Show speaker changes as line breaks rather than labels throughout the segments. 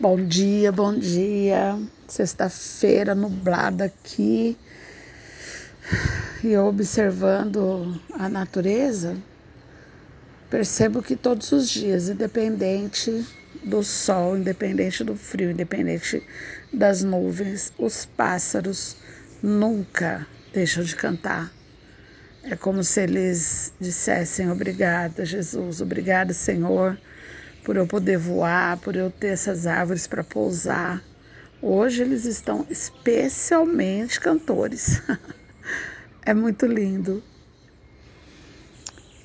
Bom dia, bom dia. Sexta-feira nublada aqui. E eu observando a natureza, percebo que todos os dias, independente do sol, independente do frio, independente das nuvens, os pássaros nunca deixam de cantar. É como se eles dissessem: Obrigada, Jesus, obrigada, Senhor por eu poder voar, por eu ter essas árvores para pousar. Hoje eles estão especialmente cantores. é muito lindo.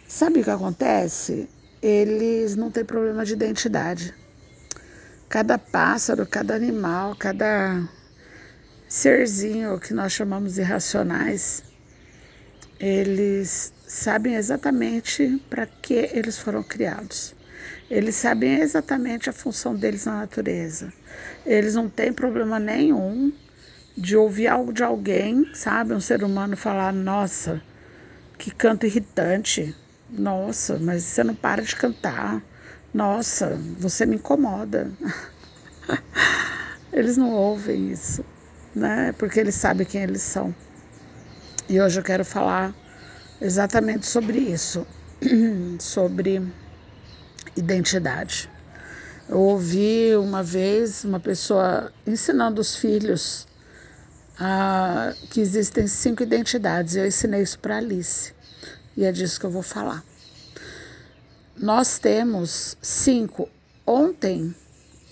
Sabe o que acontece? Eles não têm problema de identidade. Cada pássaro, cada animal, cada serzinho que nós chamamos de racionais, eles sabem exatamente para que eles foram criados. Eles sabem exatamente a função deles na natureza. Eles não têm problema nenhum de ouvir algo de alguém, sabe? Um ser humano falar: Nossa, que canto irritante. Nossa, mas você não para de cantar. Nossa, você me incomoda. eles não ouvem isso, né? Porque eles sabem quem eles são. E hoje eu quero falar exatamente sobre isso, sobre identidade. Eu ouvi uma vez uma pessoa ensinando os filhos a, que existem cinco identidades. Eu ensinei isso para Alice e é disso que eu vou falar. Nós temos cinco. Ontem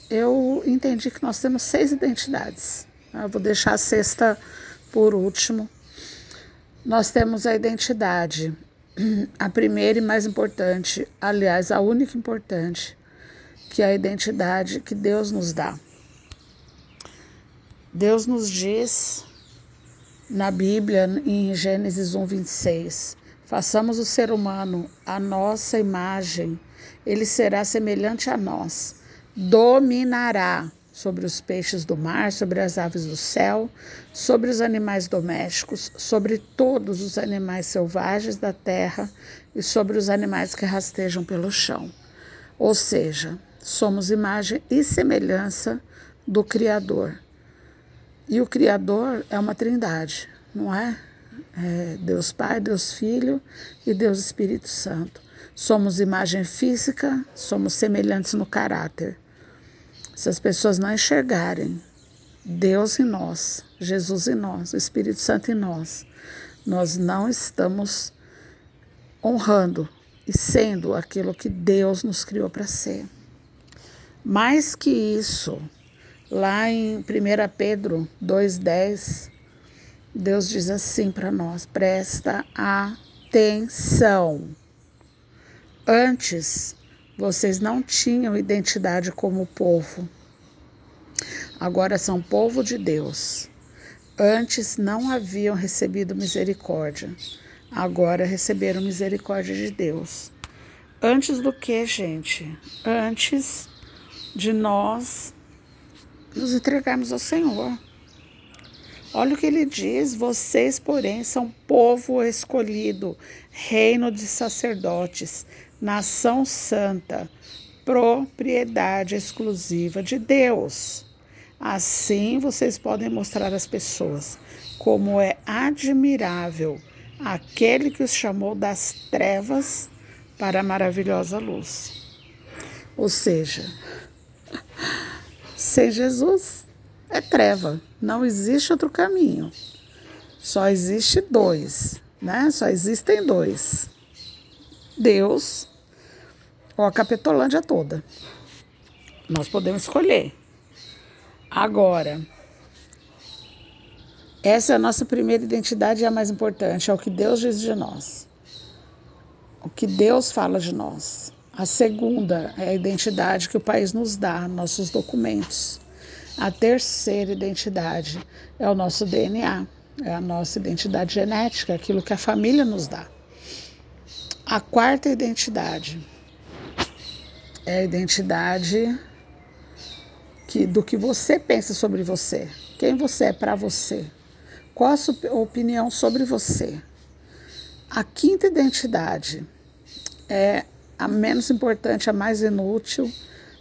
eu entendi que nós temos seis identidades. Eu vou deixar a sexta por último. Nós temos a identidade a primeira e mais importante, aliás, a única importante, que é a identidade que Deus nos dá. Deus nos diz na Bíblia, em Gênesis 1, 26, façamos o ser humano a nossa imagem, ele será semelhante a nós, dominará sobre os peixes do mar, sobre as aves do céu, sobre os animais domésticos, sobre todos os animais selvagens da terra e sobre os animais que rastejam pelo chão. Ou seja, somos imagem e semelhança do Criador. E o Criador é uma trindade, não é? é Deus Pai, Deus Filho e Deus Espírito Santo. Somos imagem física, somos semelhantes no caráter. Se as pessoas não enxergarem Deus em nós, Jesus em nós, o Espírito Santo em nós, nós não estamos honrando e sendo aquilo que Deus nos criou para ser. Mais que isso, lá em 1 Pedro 2,10, Deus diz assim para nós: presta atenção. Antes vocês não tinham identidade como povo. Agora são povo de Deus. Antes não haviam recebido misericórdia. Agora receberam misericórdia de Deus. Antes do que, gente? Antes de nós nos entregarmos ao Senhor. Olha o que ele diz: vocês, porém, são povo escolhido, reino de sacerdotes, nação santa, propriedade exclusiva de Deus. Assim vocês podem mostrar às pessoas como é admirável aquele que os chamou das trevas para a maravilhosa luz. Ou seja, sem Jesus é treva, não existe outro caminho. Só existe dois, né? Só existem dois. Deus ou a Capetolândia toda. Nós podemos escolher. Agora, essa é a nossa primeira identidade e a mais importante, é o que Deus diz de nós. O que Deus fala de nós. A segunda é a identidade que o país nos dá, nossos documentos. A terceira identidade é o nosso DNA, é a nossa identidade genética, aquilo que a família nos dá. A quarta identidade é a identidade que, do que você pensa sobre você, quem você é para você, qual a sua opinião sobre você. A quinta identidade é a menos importante, a mais inútil,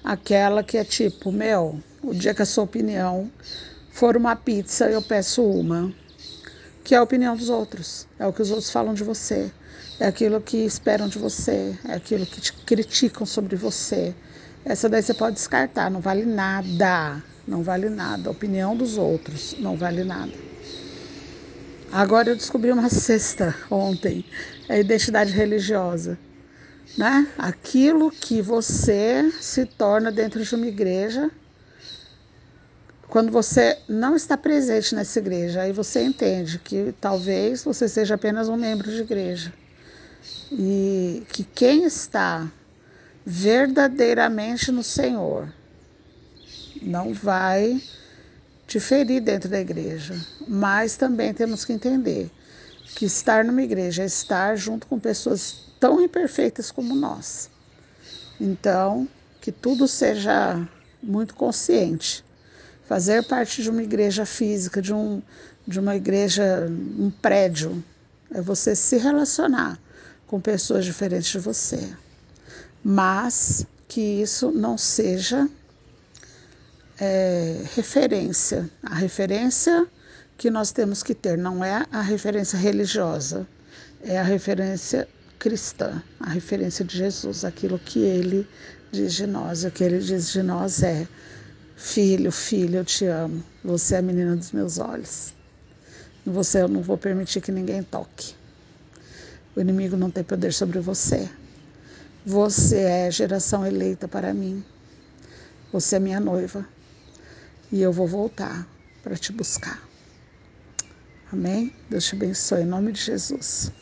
aquela que é tipo, meu, o dia que a sua opinião for uma pizza, eu peço uma. Que é a opinião dos outros, é o que os outros falam de você, é aquilo que esperam de você, é aquilo que te criticam sobre você. Essa daí você pode descartar, não vale nada, não vale nada. A opinião dos outros não vale nada. Agora eu descobri uma sexta ontem, é a identidade religiosa. Né? Aquilo que você se torna dentro de uma igreja quando você não está presente nessa igreja, aí você entende que talvez você seja apenas um membro de igreja. E que quem está verdadeiramente no Senhor não vai te ferir dentro da igreja. Mas também temos que entender que estar numa igreja é estar junto com pessoas tão imperfeitas como nós. Então, que tudo seja muito consciente Fazer parte de uma igreja física, de, um, de uma igreja, um prédio, é você se relacionar com pessoas diferentes de você. Mas que isso não seja é, referência. A referência que nós temos que ter não é a referência religiosa, é a referência cristã, a referência de Jesus, aquilo que ele diz de nós. O que ele diz de nós é Filho, filho, eu te amo. Você é a menina dos meus olhos. Você eu não vou permitir que ninguém toque. O inimigo não tem poder sobre você. Você é geração eleita para mim. Você é minha noiva. E eu vou voltar para te buscar. Amém? Deus te abençoe em nome de Jesus.